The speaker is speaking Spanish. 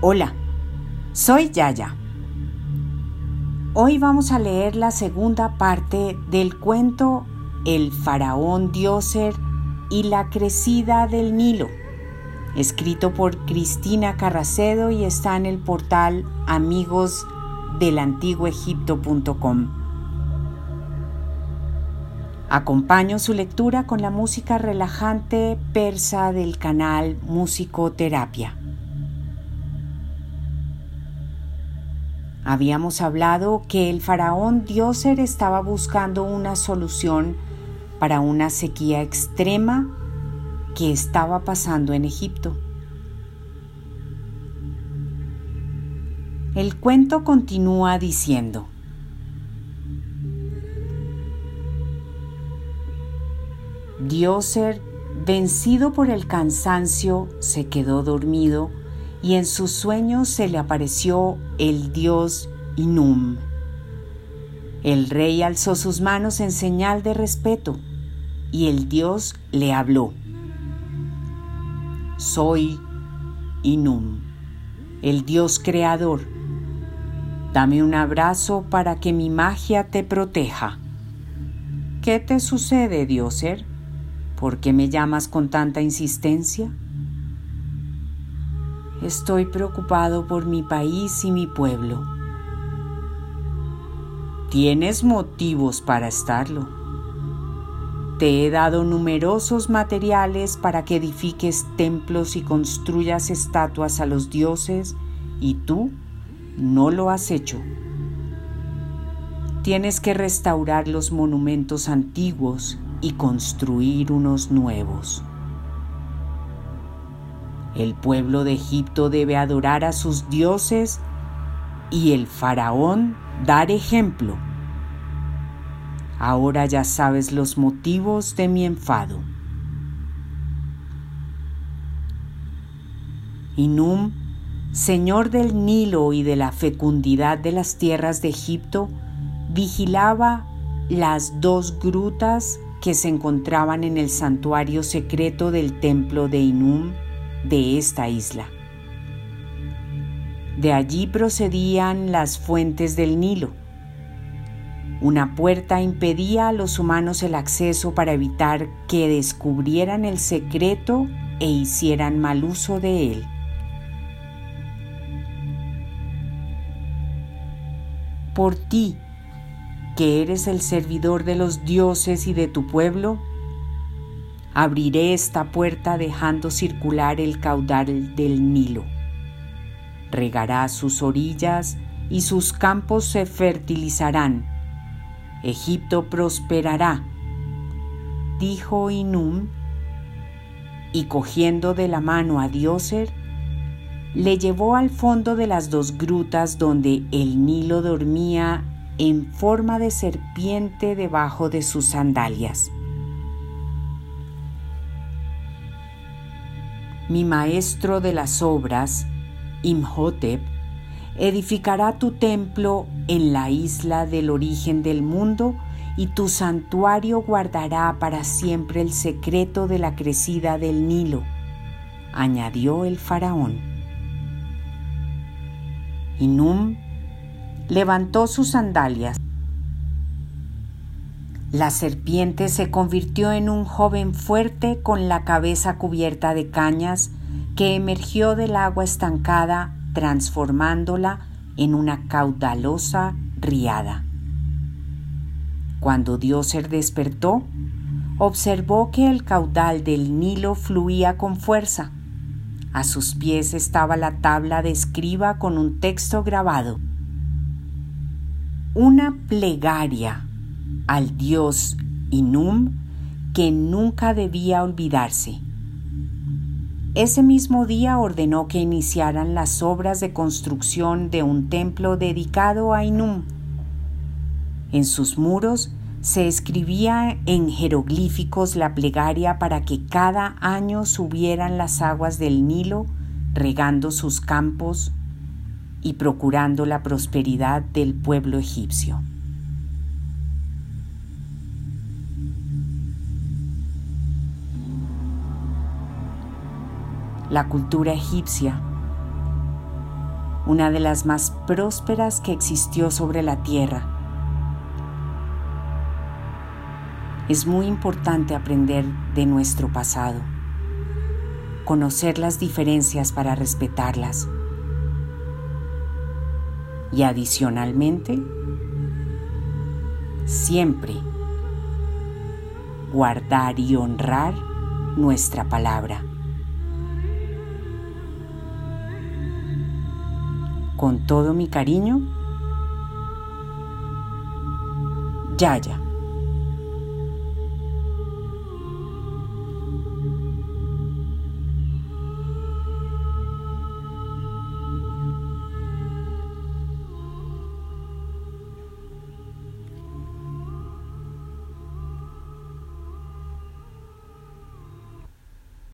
Hola, soy Yaya. Hoy vamos a leer la segunda parte del cuento El faraón Dioser y la crecida del Nilo, escrito por Cristina Carracedo y está en el portal amigosdelantiguoegipto.com. Acompaño su lectura con la música relajante persa del canal Musicoterapia. Habíamos hablado que el faraón Dioser estaba buscando una solución para una sequía extrema que estaba pasando en Egipto. El cuento continúa diciendo, Dioser, vencido por el cansancio, se quedó dormido y en sus sueños se le apareció el dios Inum. El rey alzó sus manos en señal de respeto y el dios le habló. Soy Inum, el dios creador. Dame un abrazo para que mi magia te proteja. ¿Qué te sucede, Dioser? ¿Por qué me llamas con tanta insistencia? Estoy preocupado por mi país y mi pueblo. Tienes motivos para estarlo. Te he dado numerosos materiales para que edifiques templos y construyas estatuas a los dioses y tú no lo has hecho. Tienes que restaurar los monumentos antiguos y construir unos nuevos. El pueblo de Egipto debe adorar a sus dioses y el faraón dar ejemplo. Ahora ya sabes los motivos de mi enfado. Inum, señor del Nilo y de la fecundidad de las tierras de Egipto, vigilaba las dos grutas que se encontraban en el santuario secreto del templo de Inum de esta isla. De allí procedían las fuentes del Nilo. Una puerta impedía a los humanos el acceso para evitar que descubrieran el secreto e hicieran mal uso de él. Por ti, que eres el servidor de los dioses y de tu pueblo, Abriré esta puerta dejando circular el caudal del Nilo. Regará sus orillas y sus campos se fertilizarán. Egipto prosperará, dijo Inum, y cogiendo de la mano a Dioser, le llevó al fondo de las dos grutas donde el Nilo dormía en forma de serpiente debajo de sus sandalias. Mi maestro de las obras, Imhotep, edificará tu templo en la isla del origen del mundo y tu santuario guardará para siempre el secreto de la crecida del Nilo, añadió el faraón. Inum levantó sus sandalias la serpiente se convirtió en un joven fuerte con la cabeza cubierta de cañas que emergió del agua estancada transformándola en una caudalosa riada. Cuando Dioser despertó, observó que el caudal del Nilo fluía con fuerza. A sus pies estaba la tabla de escriba con un texto grabado. Una plegaria al dios Inum que nunca debía olvidarse. Ese mismo día ordenó que iniciaran las obras de construcción de un templo dedicado a Inum. En sus muros se escribía en jeroglíficos la plegaria para que cada año subieran las aguas del Nilo, regando sus campos y procurando la prosperidad del pueblo egipcio. La cultura egipcia, una de las más prósperas que existió sobre la tierra. Es muy importante aprender de nuestro pasado, conocer las diferencias para respetarlas y adicionalmente, siempre guardar y honrar nuestra palabra. Con todo mi cariño, Yaya.